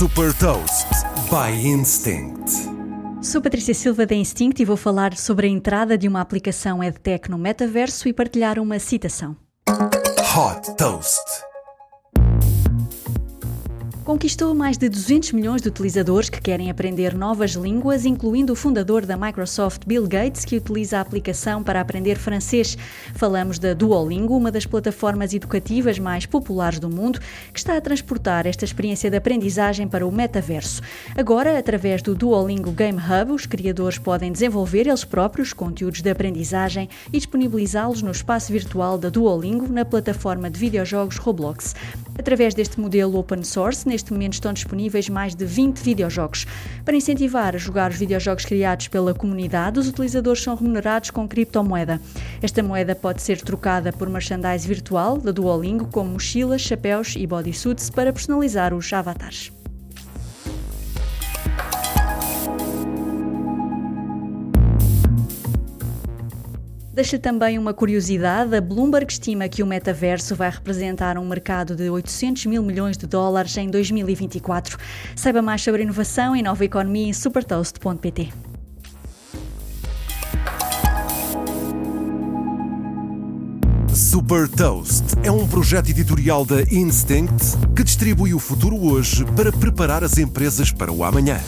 Super Toast by Instinct. Sou Patrícia Silva da Instinct e vou falar sobre a entrada de uma aplicação EdTech no metaverso e partilhar uma citação. Hot Toast. Conquistou mais de 200 milhões de utilizadores que querem aprender novas línguas, incluindo o fundador da Microsoft, Bill Gates, que utiliza a aplicação para aprender francês. Falamos da Duolingo, uma das plataformas educativas mais populares do mundo, que está a transportar esta experiência de aprendizagem para o metaverso. Agora, através do Duolingo Game Hub, os criadores podem desenvolver eles próprios conteúdos de aprendizagem e disponibilizá-los no espaço virtual da Duolingo na plataforma de videojogos Roblox. Através deste modelo open source, neste momento estão disponíveis mais de 20 videojogos. Para incentivar a jogar os videojogos criados pela comunidade, os utilizadores são remunerados com criptomoeda. Esta moeda pode ser trocada por merchandise virtual da Duolingo, como mochilas, chapéus e bodysuits para personalizar os avatares. Deixa também uma curiosidade: a Bloomberg estima que o metaverso vai representar um mercado de 800 mil milhões de dólares em 2024. Saiba mais sobre inovação e nova economia em supertoast.pt. Super Toast é um projeto editorial da Instinct que distribui o futuro hoje para preparar as empresas para o amanhã.